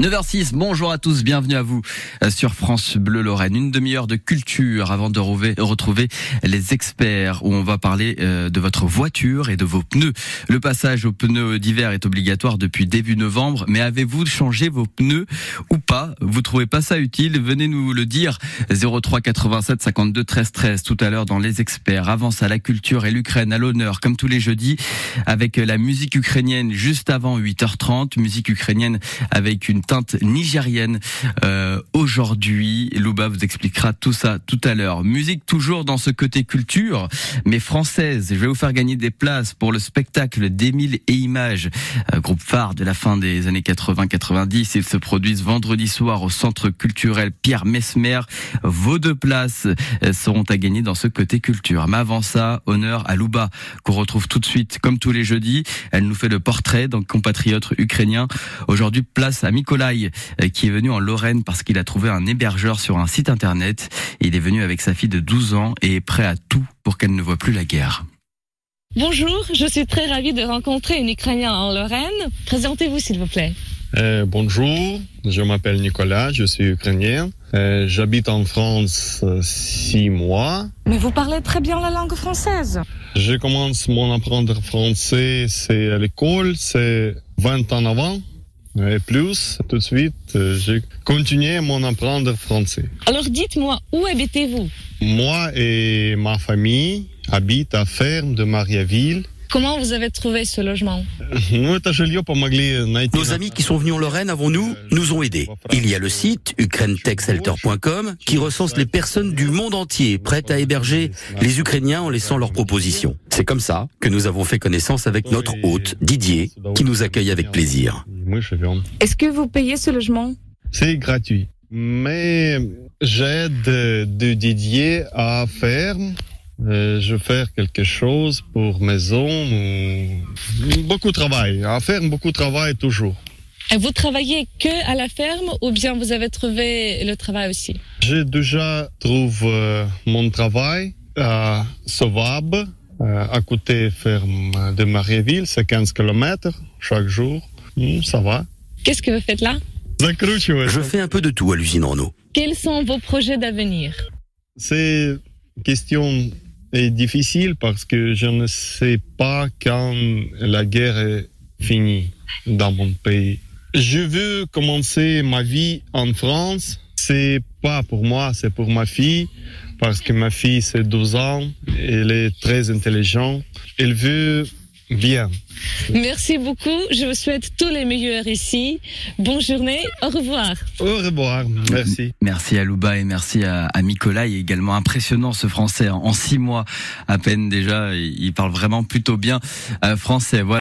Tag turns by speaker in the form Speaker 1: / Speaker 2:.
Speaker 1: 9h06, bonjour à tous, bienvenue à vous euh, sur France Bleu Lorraine. Une demi-heure de culture avant de retrouver les experts où on va parler euh, de votre voiture et de vos pneus. Le passage aux pneus d'hiver est obligatoire depuis début novembre, mais avez-vous changé vos pneus ou pas? Vous trouvez pas ça utile? Venez nous le dire. 03 87 52 13 13 tout à l'heure dans les experts. Avance à la culture et l'Ukraine à l'honneur comme tous les jeudis avec la musique ukrainienne juste avant 8h30, musique ukrainienne avec une teinte nigérienne euh, aujourd'hui. Louba vous expliquera tout ça tout à l'heure. Musique toujours dans ce côté culture, mais française. Je vais vous faire gagner des places pour le spectacle d'Émile et Images, euh, groupe phare de la fin des années 80-90. Ils se produisent vendredi soir au Centre culturel Pierre Mesmer. Vos deux places euh, seront à gagner dans ce côté culture. Mais avant ça, honneur à Louba, qu'on retrouve tout de suite, comme tous les jeudis. Elle nous fait le portrait d'un compatriote ukrainien. Aujourd'hui, place à Nicolas euh, qui est venu en Lorraine parce qu'il a trouvé un hébergeur sur un site internet. Il est venu avec sa fille de 12 ans et est prêt à tout pour qu'elle ne voit plus la guerre.
Speaker 2: Bonjour, je suis très ravie de rencontrer un Ukrainien en Lorraine. Présentez-vous s'il vous plaît.
Speaker 3: Euh, bonjour, je m'appelle Nicolas, je suis ukrainien. Euh, j'habite en France six mois.
Speaker 2: Mais vous parlez très bien la langue française.
Speaker 3: Je commence mon apprendre français, c'est à l'école, c'est 20 ans avant. Et plus, tout de suite, euh, j'ai continué à mon apprendre français.
Speaker 2: Alors dites-moi, où habitez-vous?
Speaker 3: Moi et ma famille habitent à Ferme de Mariaville.
Speaker 2: Comment vous avez trouvé ce logement?
Speaker 4: Nos amis qui sont venus en Lorraine avant nous nous ont aidés. Il y a le site ukrainetechshelter.com qui recense les personnes du monde entier prêtes à héberger les Ukrainiens en laissant leurs propositions. C'est comme ça que nous avons fait connaissance avec notre hôte, Didier, qui nous accueille avec plaisir.
Speaker 2: Est-ce que vous payez ce logement?
Speaker 3: C'est gratuit. Mais j'aide de Didier à faire euh, je vais faire quelque chose pour maison. Beaucoup de travail. À faire beaucoup de travail toujours.
Speaker 2: Et vous travaillez que à la ferme ou bien vous avez trouvé le travail aussi?
Speaker 3: J'ai déjà trouvé euh, mon travail à Sauvab, euh, à côté ferme de Marieville. C'est 15 km chaque jour. Hmm, ça va.
Speaker 2: Qu'est-ce que vous faites là
Speaker 4: Je fais un peu de tout à l'usine Renault.
Speaker 2: Quels sont vos projets d'avenir
Speaker 3: C'est question est difficile parce que je ne sais pas quand la guerre est finie dans mon pays. Je veux commencer ma vie en France. C'est pas pour moi, c'est pour ma fille parce que ma fille c'est 12 ans, elle est très intelligente. Elle veut bien.
Speaker 2: Merci beaucoup. Je vous souhaite tous les meilleurs ici. Bonne journée. Au revoir.
Speaker 3: Au revoir. Merci.
Speaker 1: Merci à Louba et merci à, à Nicolas. également impressionnant ce français. En six mois à peine déjà, il parle vraiment plutôt bien euh, français. Voilà.